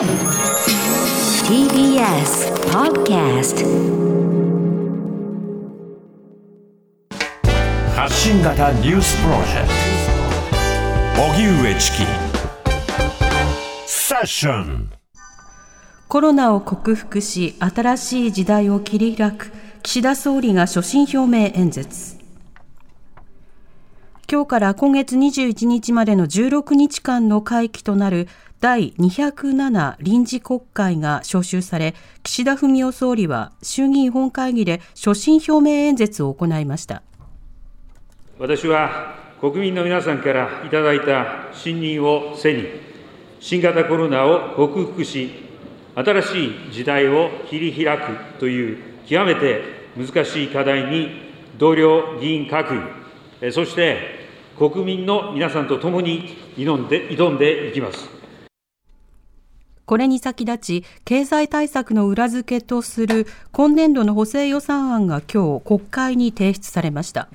TBS Podcast 発信型ニュースプロジェクト。荻上チキ。セッション。コロナを克服し新しい時代を切り開く。岸田総理が所信表明演説。今日から今月21日までの16日間の会期となる第207臨時国会が召集され、岸田文雄総理は衆議院本会議で所信表明演説を行いました。私は国民の皆さんからいただいた信任を背に、新型コロナを克服し、新しい時代を切り開くという極めて難しい課題に同僚議員各位、そして国民の皆さんと共に挑んで挑んでいきます。これに先立ち、経済対策の裏付けとする今年度の補正予算案が今日国会に提出されました。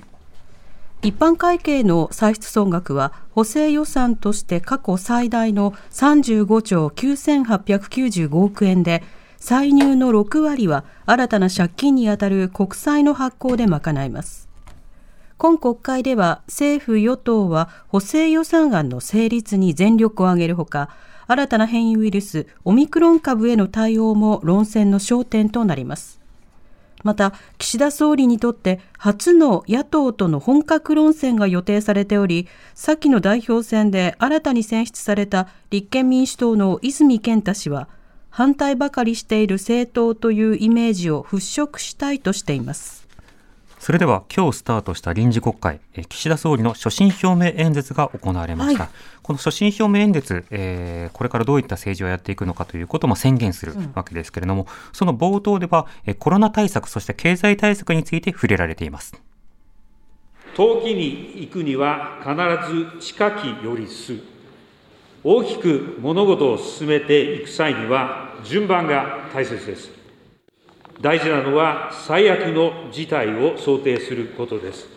一般会計の歳出総額は補正予算として過去最大の35兆9895億円で、歳入の6割は新たな借金にあたる国債の発行で賄います。今国会では政府与党は補正予算案の成立に全力を挙げるほか、新たな変異ウイルスオミクロン株への対応も論戦の焦点となります。また、岸田総理にとって初の野党との本格論戦が予定されており、先の代表選で新たに選出された立憲民主党の泉健太氏は、反対ばかりしている政党というイメージを払拭したいとしています。それでは今日スタートした臨時国会、岸田総理の所信表明演説が行われました。はい、この所信表明演説、えー、これからどういった政治をやっていくのかということも宣言するわけですけれども、うん、その冒頭では、コロナ対策、そして経済対策について触れられています。遠きに行くには必ず近きよりす。大きく物事を進めていく際には順番が大切です。大事なのは最悪の事態を想定することです。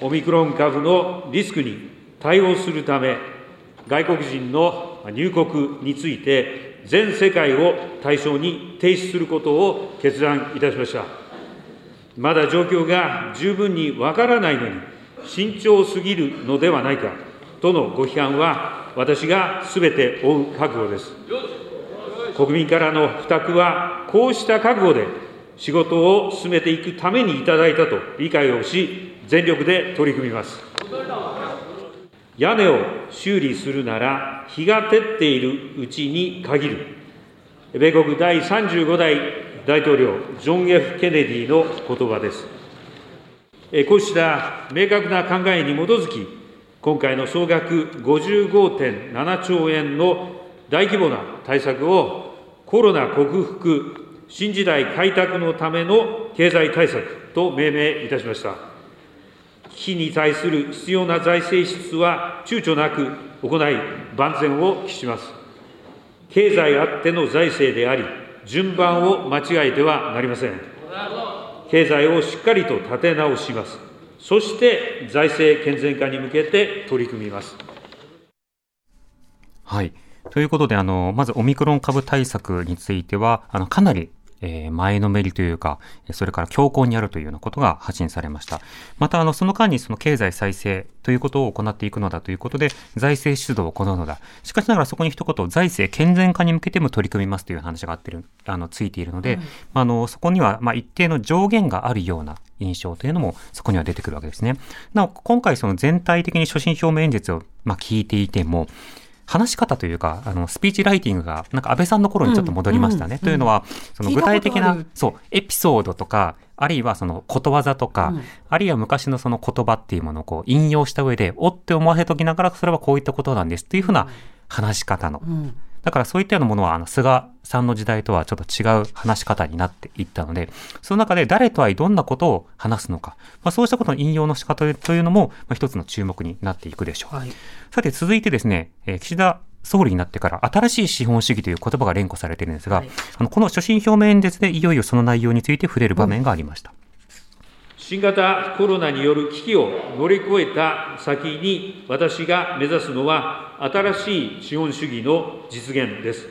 オミクロン株のリスクに対応するため、外国人の入国について、全世界を対象に停止することを決断いたしました。まだ状況が十分にわからないのに、慎重すぎるのではないかとのご批判は、私がすべて負う覚悟です。国民からの負託は、こうした覚悟で仕事を進めていくためにいただいたと理解をし、全力で取り組みます。屋根を修理するなら、日が照っているうちに限る。米国第35代大統領、ジョン・ F・ ケネディの言葉です。こうした明確な考えに基づき、今回の総額55.7兆円の大規模な対策をコロナ克服、新時代開拓のための経済対策と命名いたしました。危機に対する必要な財政支出は躊躇なく行い、万全を期します。経済あっての財政であり、順番を間違えてはなりません。経済をしっかりと立て直します。そして財政健全化に向けて取り組みます。はい。ということで、あの、まずオミクロン株対策については、あの、かなりえー、前のめりというか、それから強硬にあるというようなことが発信されました。また、あの、その間にその経済再生ということを行っていくのだということで、財政出動を行うのだ。しかしながらそこに一言、財政健全化に向けても取り組みますという話があってる、あの、ついているので、うん、あの、そこには、まあ、一定の上限があるような印象というのもそこには出てくるわけですね。なお、今回その全体的に所信表明演説を、まあ、聞いていても、話し方というか、あの、スピーチライティングが、なんか安倍さんの頃にちょっと戻りましたね。うん、というのは、その具体的な、そう、エピソードとか、あるいはそのことわざとか、うん、あるいは昔のその言葉っていうものをこう引用した上で、おって思わせときながら、それはこういったことなんですっていうふうな話し方の。うんだからそういったようなものは、あの、菅さんの時代とはちょっと違う話し方になっていったので、その中で誰とはどんなことを話すのか、まあ、そうしたことの引用の仕方というのも、まあ、一つの注目になっていくでしょう。はい、さて、続いてですね、えー、岸田総理になってから新しい資本主義という言葉が連呼されているんですが、はい、あのこの所信表明演説でいよいよその内容について触れる場面がありました。新型コロナによる危機を乗り越えた先に私が目指すのは新しい資本主義の実現です。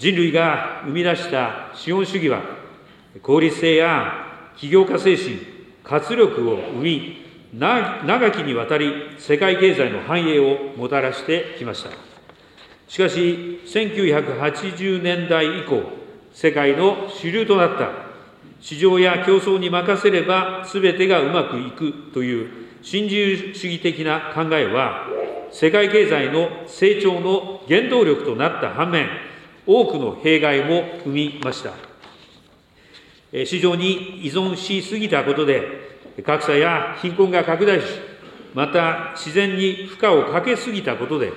人類が生み出した資本主義は、効率性や起業家精神、活力を生み、長きにわたり世界経済の繁栄をもたらしてきました。しかし、1980年代以降、世界の主流となった市場や競争に任せれば全てがうまくいくという新自由主義的な考えは、世界経済の成長の原動力となった反面、多くの弊害も生みました。市場に依存しすぎたことで、格差や貧困が拡大し、また自然に負荷をかけすぎたことで、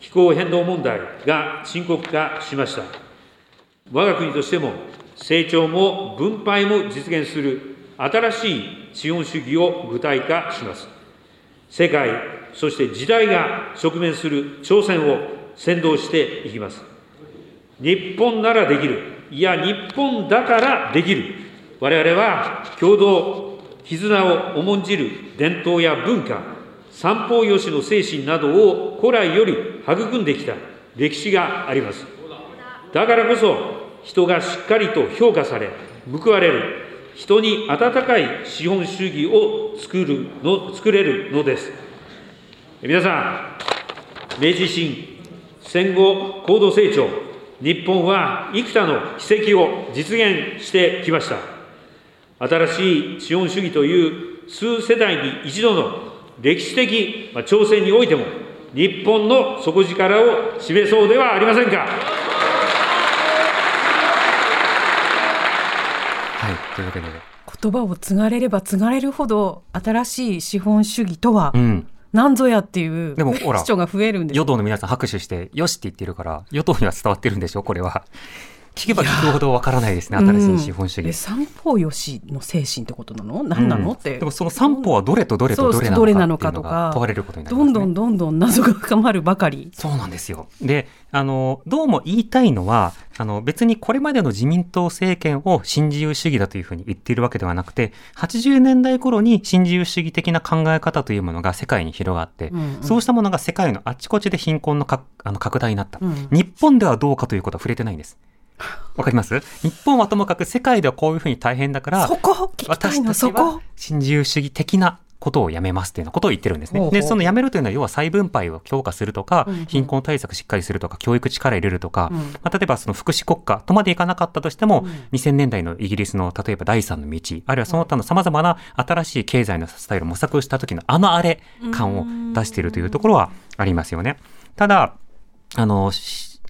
気候変動問題が深刻化しました。我が国としても、成長も分配も実現する新しい資本主義を具体化します。世界、そして時代が直面する挑戦を先導していきます。日本ならできる、いや、日本だからできる。我々は共同、絆を重んじる伝統や文化、三方よしの精神などを古来より育んできた歴史があります。だからこそ、人がしっかりと評価され、報われる、人に温かい資本主義を作るの、作れるのです。皆さん、明治維新、戦後高度成長、日本は幾多の奇跡を実現してきました。新しい資本主義という数世代に一度の歴史的挑戦においても、日本の底力を示そうではありませんか。はい、というわけで。言葉を継がれれば継がれるほど、新しい資本主義とは、なんぞやっていうでもほら主張が増えるんです与党の皆さん拍手して、よしって言ってるから、与党には伝わってるんでしょ、これは。聞けば聞くほどわからないですね、新しい資本主義。うん、三方よしの精神ってことなの何なの、うん、って。でもその三方はどれとどれとどれなのかとか問われることになります、ね、どんどんどんどん謎が深まるばかり。そうなんですよ。で、あの、どうも言いたいのは、あの、別にこれまでの自民党政権を新自由主義だというふうに言っているわけではなくて、80年代頃に新自由主義的な考え方というものが世界に広がって、うんうん、そうしたものが世界のあちこちで貧困のかあの拡大になった、うん、日本ではどうかということは触れてないんです。わかります？日本はともかく世界ではこういうふうに大変だから、そこ？私たちは新自由主義的なことをやめますというようなことを言ってるんですね。で、そのやめるというのは、要は再分配を強化するとか、うんうん、貧困対策しっかりするとか、教育力入れるとか、うん、まあ、例えばその福祉国家とまでいかなかったとしても、うん、2000年代のイギリスの例えば第三の道、あるいはその他の様々な新しい経済のスタイルを模索した時のあのあれ感を出しているというところはありますよね。ただ、あの、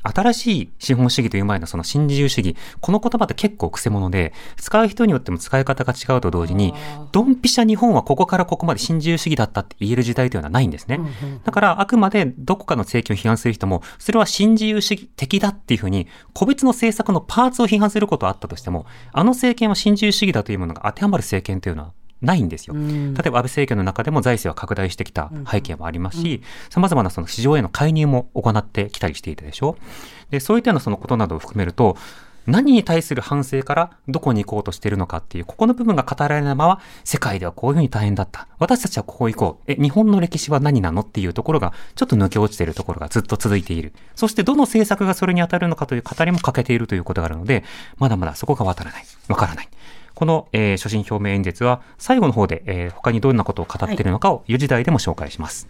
新しい資本主義という前のその新自由主義、この言葉って結構癖者で、使う人によっても使い方が違うと同時に、ドンピシャ日本はここからここまで新自由主義だったって言える時代というのはないんですね。だからあくまでどこかの政権を批判する人も、それは新自由主義的だっていうふうに、個別の政策のパーツを批判することはあったとしても、あの政権は新自由主義だというものが当てはまる政権というのはないんですよ。例えば安倍政権の中でも財政は拡大してきた背景もありますし、様々なその市場への介入も行ってきたりしていたでしょ？で、そういったようなそのことなどを含めると、何に対する反省からどこに行こうとしているのかっていう、ここの部分が語られないまま、世界ではこういうふうに大変だった。私たちはここ行こう。え、日本の歴史は何なのっていうところが、ちょっと抜け落ちているところがずっと続いている。そしてどの政策がそれに当たるのかという語りも欠けているということがあるので、まだまだそこがわからない。わからない。この、えー、所信表明演説は最後の方で、えー、他にどんなことを語っているのかを4時台でも紹介します。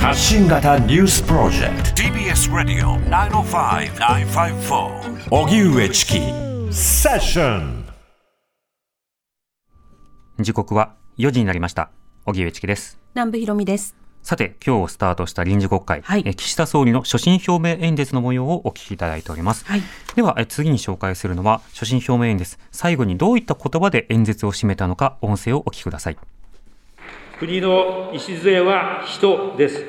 発信型ニュースプロジェクト TBS ラディオ905-954おぎゅうえちきセッション時刻は4時になりました。荻上チキです。南部ひろみです。さて、今日スタートした臨時国会、はい、え岸田総理の所信表明演説の模様をお聞きいただいております。はい、ではえ、次に紹介するのは、所信表明演説、最後にどういった言葉で演説を締めたのか、音声をお聞きください。国の礎は人です。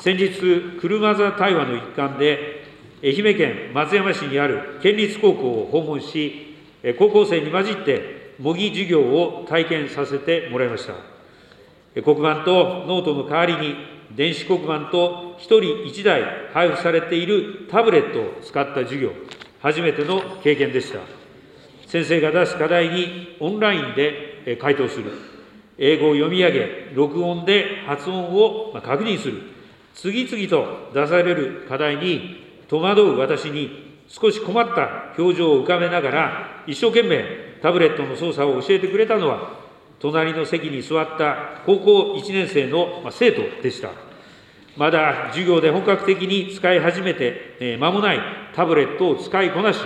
先日、車座対話の一環で、愛媛県松山市にある県立高校を訪問し、高校生に混じって模擬授業を体験させてもらいました。黒板とノートの代わりに、電子黒板と1人1台配布されているタブレットを使った授業、初めての経験でした。先生が出す課題にオンラインで回答する。英語を読み上げ、録音で発音を確認する。次々と出される課題に戸惑う私に少し困った表情を浮かべながら、一生懸命タブレットの操作を教えてくれたのは、隣の席に座った高校1年生の生徒でした。まだ授業で本格的に使い始めて間もないタブレットを使いこなし、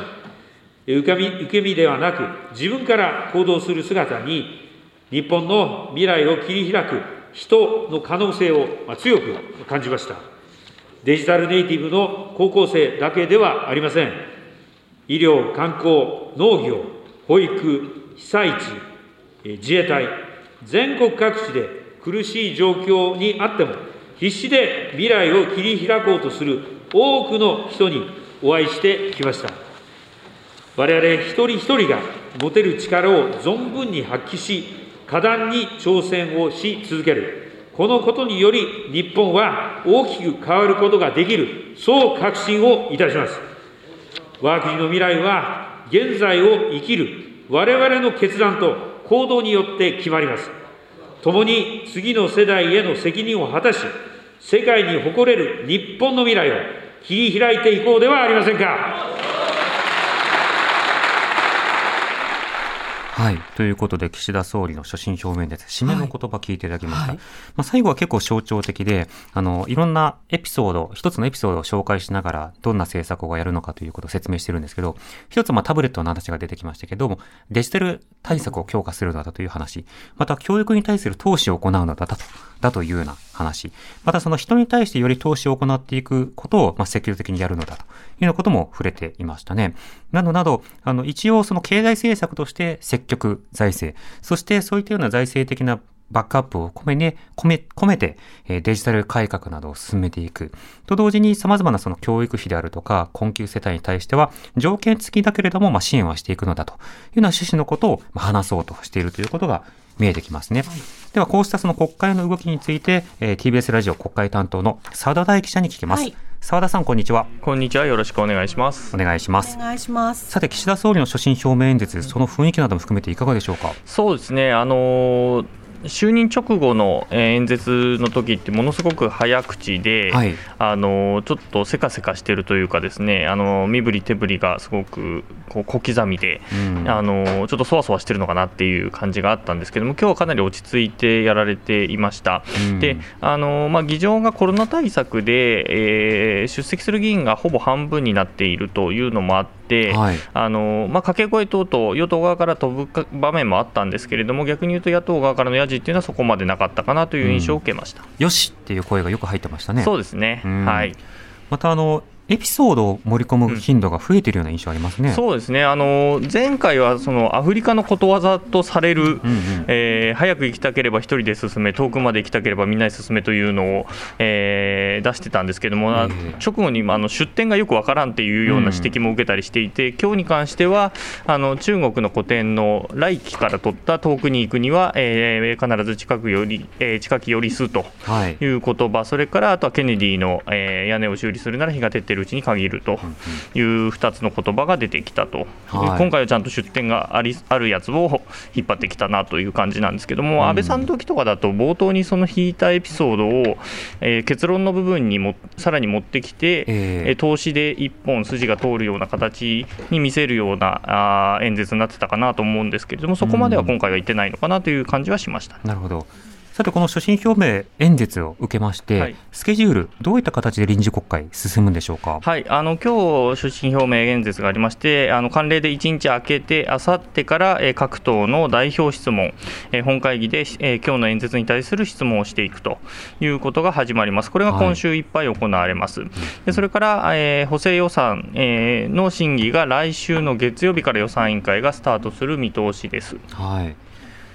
受け身受け身ではなく、自分から行動する姿に、日本の未来を切り開く人の可能性を強く感じました。デジタルネイティブの高校生だけではありません。医療、観光、農業、保育、被災地、自衛隊、全国各地で苦しい状況にあっても、必死で未来を切り開こうとする多くの人にお会いしてきました。我々一人一人が持てる力を存分に発揮し、果断に挑戦をし続ける。このことにより、日本は大きく変わることができる、そう確信をいたします。我が国の未来は、現在を生きる我々の決断と行動によって決まります。共に次の世代への責任を果たし、世界に誇れる日本の未来を切り開いていこうではありませんか。はい。ということで、岸田総理の所信表明です。締めの言葉聞いていただきました。はい、まあ、最後は結構象徴的で、あの、いろんなエピソード、一つのエピソードを紹介しながら、どんな政策をやるのかということを説明してるんですけど、一つ、まあ、タブレットの話が出てきましたけども、デジタル対策を強化するのだという話、また、教育に対する投資を行うのだと、だというような話、またその人に対してより投資を行っていくことを、まあ、積極的にやるのだというようなことも触れていましたね。などなど、あの、一応その経済政策として積極財政、そしてそういったような財政的なバックアップを込めね、込め、込めて、デジタル改革などを進めていく。と同時に様々なその教育費であるとか、困窮世帯に対しては、条件付きだけれども、まあ、支援はしていくのだというような趣旨のことを話そうとしているということが見えてきますね。はい、では、こうしたその国会の動きについて、えー、TBS ラジオ国会担当の澤田大記者に聞きます。はい澤田さん、こんにちは。こんにちは。よろしくお願いします。お願いします。お願いします。さて、岸田総理の所信表明演説、その雰囲気なども含めていかがでしょうか？そうですね。あのー就任直後の演説の時ってものすごく早口で、はい、あのちょっとせかせかしてるというかですねあの身振り手振りがすごくこう小刻みで、うん、あのちょっとそわそわしてるのかなっていう感じがあったんですけども今日はかなり落ち着いてやられていました。うん、であの、まあ、議場がコロナ対策で、えー、出席する議員がほぼ半分になっているというのもあって、はい、あのまあ、掛け声等々与党側から飛ぶ場面もあったんですけれども逆に言うと野党側からのやじっていうのはそこまでなかったかなという印象を受けました、うん、よしっていう声がよく入ってましたね。そうですね、はい。またあのエピソードを盛り込む頻度が増えているような印象ありますね、うん、そうですね。あの前回はそのアフリカのことわざとされる、うんうん、えー、早く行きたければ一人で進め、遠くまで行きたければみんなで進めというのを、えー、出してたんですけども、えー、直後にあの出典がよくわからんっていうような指摘も受けたりしていて、うん、今日に関しては、あの中国の古典の来期から取った遠くに行くには、えー、必ず近くより、えー、近き寄りすとい。う言葉、はい、それからあとはケネディの、えー、屋根を修理するなら日が照っているうちに限るという2つの言葉が出てきたと、はい、今回はちゃんと出典がありあるやつを引っ張ってきたなという感じなんですけども、うん、安倍さんの時とかだと、冒頭にその引いたエピソードを、えー、結論の部分にもさらに持ってきて、えー、投資で一本筋が通るような形に見せるようなあ演説になってたかなと思うんですけれども、そこまでは今回は言ってないのかなという感じはしました、なるほどさて、この所信表明演説を受けまして、はい、スケジュール、どういった形で臨時国会、進むんでしょうか？はい、あの今日所信表明演説がありまして、あの慣例で1日空けて、あさってから、え各党の代表質問、え本会議で、え今日の演説に対する質問をしていくということが始まります。これが今週いっぱい行われます。はい、でそれから、え補正予算、えの審議が来週の月曜日から予算委員会がスタートする見通しです。はい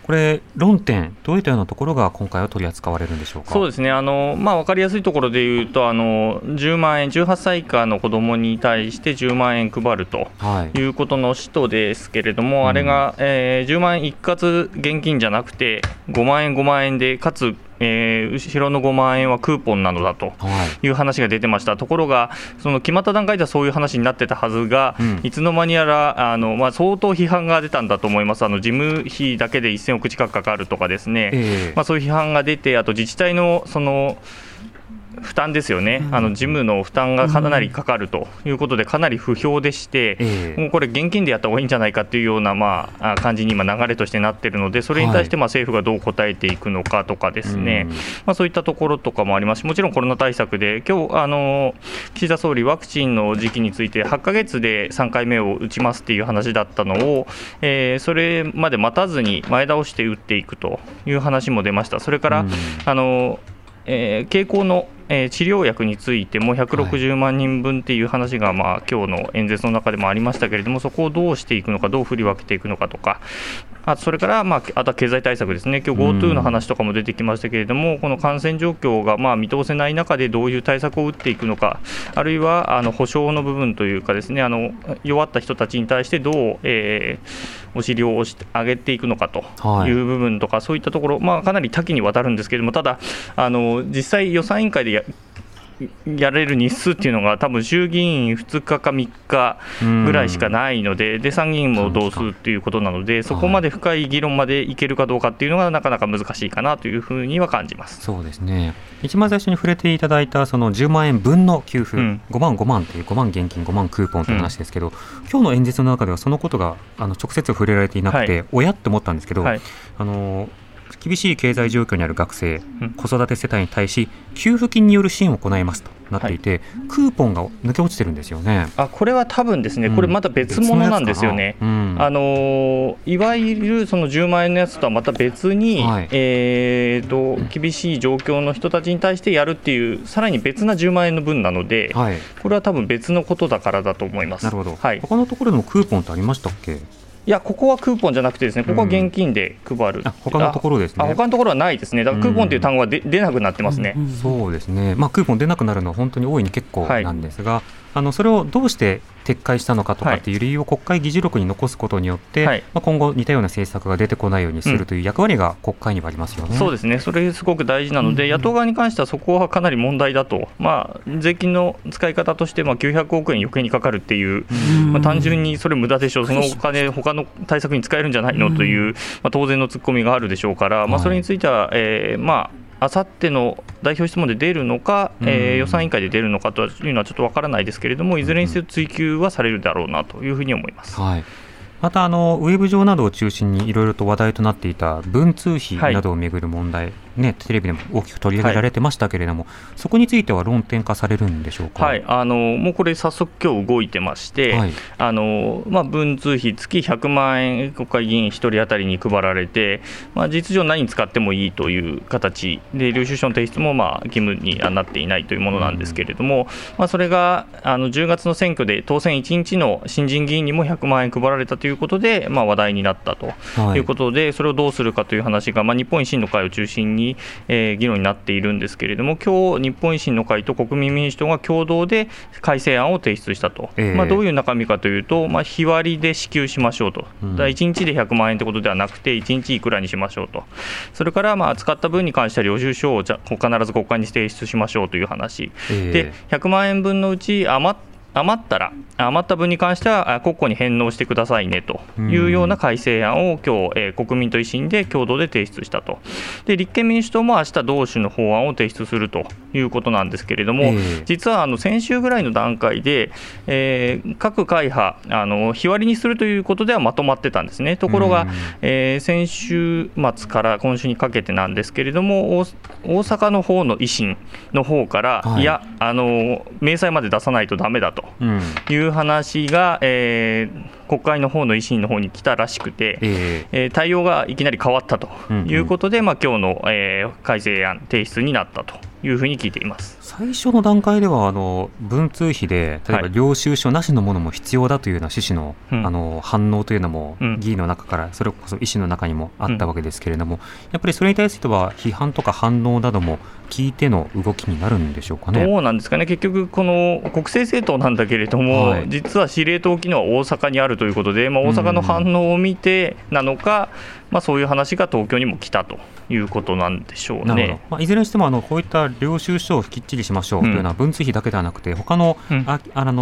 これ、論点、どういったようなところが今回は取り扱われるんでしょうか？そうですね、あのまあ、分かりやすいところでいうとあの、10万円、18歳以下の子どもに対して10万円配るとい。うことの使途ですけれども、はい、あれが、えー、10万円一括現金じゃなくて、5万円、5万円で、かつえー、後ろの5万円はクーポンなのだとい。う話が出てました、はい、ところが、その決まった段階ではそういう話になってたはずが、うん、いつの間にやらあの、まあ、相当批判が出たんだと思います、あの事務費だけで1000億近くかかるとかですね、えー、まあ、そういう批判が出て、あと自治体のその負担ですよね、あの事務の負担がかなりかかるということで、かなり不評でして、ええ。もうこれ、現金でやった方がいいんじゃないかっていうような、まあ、あ感じに今、流れとしてなってるので、それに対してまあ政府がどう応えていくのかとかですね、うん。まあ、そういったところとかもありますし、もちろんコロナ対策で、今日あの岸田総理、ワクチンの時期について、8ヶ月で3回目を打ちますっていう話だったのを、えーそれまで待たずに前倒して打っていくという話も出ました。それから、うん。あのえー経口の、えー治療薬についても160万人分っていう話が、まあ今日の演説の中でもありましたけれども、そこをどうしていくのか、どう振り分けていくのかとか、あそれから、まあ、あとは経済対策ですね、今日 GoTo の話とかも出てきましたけれども、この感染状況がまあ見通せない中で、どういう対策を打っていくのか、あるいはあの保障の部分というか、ですねあの弱った人たちに対してどう、えーお尻を押して上げていくのかと。はい。いう部分とか、そういったところ、まあ、かなり多岐にわたるんですけれども、ただ、あの実際、予算委員会でややれる日数っていうのが、多分衆議院2日か3日ぐらいしかないので、で参議院も同数っていうことなので、そこまで深い議論までいけるかどうかっていうのが、なかなか難しいかなというふうには感じます。そうですね。一番最初に触れていただいたその10万円分の給付、うん。5万5万という5万現金5万クーポンという話ですけど、今日の演説の中ではそのことがあの直接触れられていなくて、は親って思ったんですけど、はい。あの厳しい経済状況にある学生、うん。子育て世帯に対し給付金による支援を行いますとなっていて、クーポンが抜け落ちてるんですよね。あこれは多分ですね、これまた別物なんですよね。うん。あのーいわゆるその10万円のやつとはまた別に、はい。えー、と厳しい状況の人たちに対してやるっていう、さらに別な10万円の分なので、はい、これは多分別のことだからだと思います。なるほど、はい、他のところでもクーポンってありましたっけ？いや、ここはクーポンじゃなくて、ですねここは現金で配る、あ他のところですね。あ他のところはないですね、だからクーポンという単語が出出なくなってますね。そうですね、まあ、クーポン出なくなるのは本当に大いに結構はい。なんですが、あのそれをどうして撤回したのかとかっていう理由を国会議事録に残すことによって、はい。まあ、今後、似たような政策が出てこないようにするという役割が国会にはありますよね。そうですね、それすごく大事なので、野党側に関してはそこはかなり問題だと、まあ、税金の使い方として、まあ、900億円余計にかかるっていう、まあ、単純にそれ無駄でしょう、そのお金、他の対策に使えるんじゃないのという、まあ、当然のツッコミがあるでしょうから、まあ、それについては、えーまあ、あさっての代表質問で出るのか、えー予算委員会で出るのかというのはちょっとわからないですけれども、いずれにせよ追及はされるだろうなというふうに思います。はい。またあのウェブ上などを中心にいろいろと話題となっていた文通費などをめぐる問題、ね、テレビでも大きく取り上げられてましたけれども、そこについては論点化されるんでしょうか？はい、あのもうこれ、早速、今日動いてまして、はい。あのまあ、文通費、月100万円、国会議員1人当たりに配られて、まあ、事実上、何に使ってもいいという形で、領収書の提出もまあ義務にはなっていないというものなんですけれども、まあ、それがあの10月の選挙で当選1日の新人議員にも100万円配られたということで、まあ、話題になったとはいいうことで、それをどうするかという話が、まあ、日本維新の会を中心に、えー議論になっているんですけれども、今日日本維新の会と国民民主党が共同で改正案を提出したと、ええ。まあ、どういう中身かというと、まあ、日割りで支給しましょうと、うん。だから1日で100万円ということではなくて、1日いくらにしましょうと、それからまあ使った分に関しては領収書をじゃ必ず国会に提出しましょうという話、ええ。で100万円分のうち余っ余ったら、余った分に関してはあ国庫に返納してくださいねというような改正案を今日、えー国民と維新で共同で提出したと、で立憲民主党も明日同種の法案を提出するということなんですけれども、ええ。実はあの先週ぐらいの段階で、えー各会派あの、日割りにするということではまとまってたんですね。ところが、うん。えー先週末から今週にかけてなんですけれども、大大阪の方の維新の方から、はい。い、やあの、明細まで出さないとだめだとという話が、えー国会の方の維新の方に来たらしくて、ええ。ー対応がいきなり変わったということで、まあ今日の、えー改正案提出になったというふうに聞いています。最初の段階ではあの文通費で例えばはい。領収書なしのものも必要だというような趣旨の,、うん。あの反応というのもうん。議員の中からそれこそ維新の中にもあったわけですけれども、やっぱりそれに対しては批判とか反応なども聞いての動きになるんでしょうかね。どうなんですかね、結局、この国政政党なんだけれども、はい。実は司令塔機能は大阪にあるということで、まあ、大阪の反応を見てなのか、まあ、そういう話が東京にも来たということなんでしょうね。まあ、いずれにしてもあのこういった領収書をきっちりしましょうというのは文通費だけではなくて他の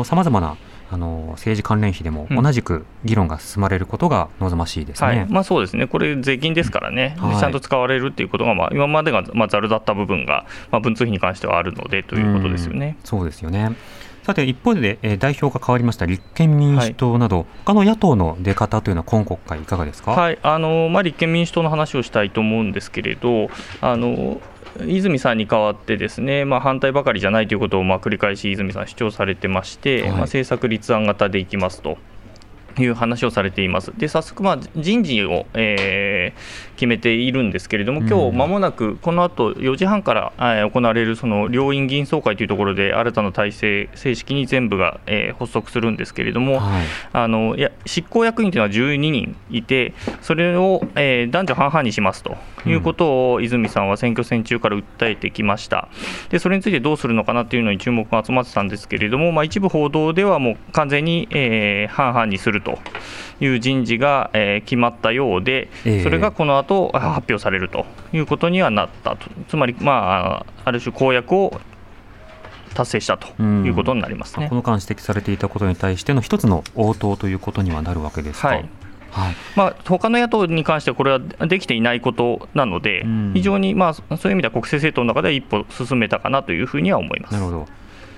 さまざまなあの政治関連費でも同じく議論が進まれることが望ましいですね、はい。まあ、そうですね、これ、税金ですからね、はい。ちゃんと使われるっていうことが、まあ、今までがまあざるだった部分が、まあ、文通費に関してはあるのでということですよね。うん。そうですよね。さて、一方で、えー代表が変わりました立憲民主党など、他の野党の出方というのは、今国会、いかがですか？はいあのまあ、立憲民主党の話をしたいと思うんですけれど、あの泉さんに代わって、ですね、まあ、反対ばかりじゃないということをまあ繰り返し泉さん、主張されてまして、はいまあ、政策立案型でいきますと。いう話をされています。で早速、まあ、人事を、えー決めているんですけれども、今日まもなく、この後4時半から、えー行われるその両院議員総会というところで、新たな体制、正式に全部が、えー発足するんですけれども、はい。あのいや執行役員というのは12人いて、それを、えー男女半々にしますということを泉さんは選挙戦中から訴えてきました、でそれについてどうするのかなというのに注目が集まってたんですけれども、まあ、一部報道ではもう完全に、えー半々にするという人事が、えー決まったようで、ええ。それがこの後あ発表されるということにはなったと、つまり、まあ、ある種、公約を達成したということになりますね。この間指摘されていたことに対しての一つの応答ということにはなるわけですか。はいはいまあ他の野党に関してはこれはできていないことなので、うん非常に、まあ、そういう意味では国政政党の中では一歩進めたかなというふうには思います。なるほど。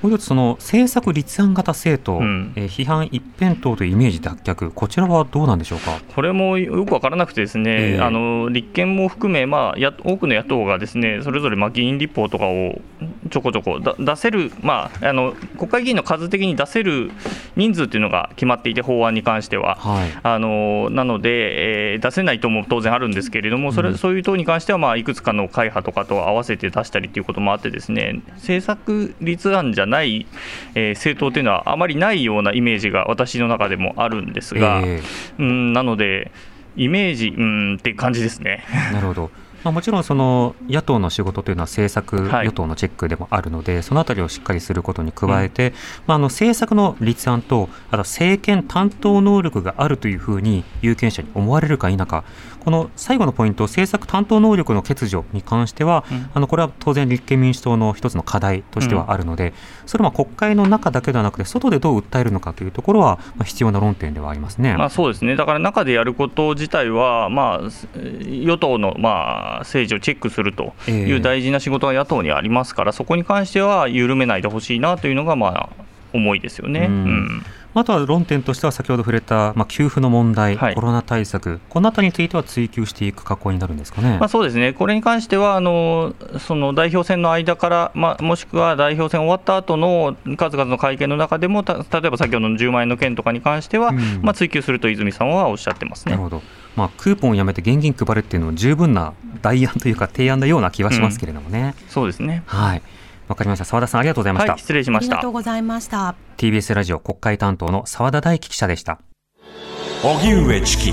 もう一つ、その政策立案型政党、うんえー批判一辺倒というイメージ脱却、こちらはどうなんでしょうか？これもよく分からなくて、ですね、ええあの立憲も含め、まあ、や多くの野党がですねそれぞれまあ議員立法とかをちょこちょこだ出せる、まあ、あの国会議員の数的に出せる人数っていうのが決まっていて、法案に関しては。はい。あのなので、えー出せない党も当然あるんですけれども、それうんそういう党に関しては、まあ、いくつかの会派とかと合わせて出したりということもあって、ですね政策立案じゃない、えー政党というのはあまりないようなイメージが私の中でもあるんですが、えうんなので、イメージ、うんって感じですね。ーなるほど。まあ、もちろんその野党の仕事というのは政策はい与党のチェックでもあるので、そのあたりをしっかりすることに加えて、まあ、あの政策の立案とあと政権担当能力があるというふうに有権者に思われるか否かこの最後のポイント政策担当能力の欠如に関しては、うん。あのこれは当然立憲民主党の一つの課題としてはあるので、それはまあ国会の中だけではなくて外でどう訴えるのかというところはまあ必要な論点ではありますね。まあ、そうですね、だから中でやること自体は、まあ、す与党のまあ政治をチェックするといええ。う大事な仕事が野党にありますから、そこに関しては緩めないでほしいなというのが、まあ、思いですよね。うん。うんあとは論点としては先ほど触れた、まあ、給付の問題、はいコロナ対策、このあたりについては追及していく格好になるんですかね。まあ、そうですね、これに関しては、あのその代表選の間から、まあ、もしくは代表選終わった後の数々の会見の中でも、た例えば先ほどの10万円の件とかに関しては、うんまあ、追及すると泉さんはおっしゃってますねなる。ほど、まあ、クーポンをやめて現金配るっていうのは十分な代案というか提案のような気はしますけれどもね。そうですね。はいわかりました澤田さんありがとうございました、はい、失礼しましたありがとう。ございました。TBS ラジオ国会担当の澤田大樹記者でした荻上チキ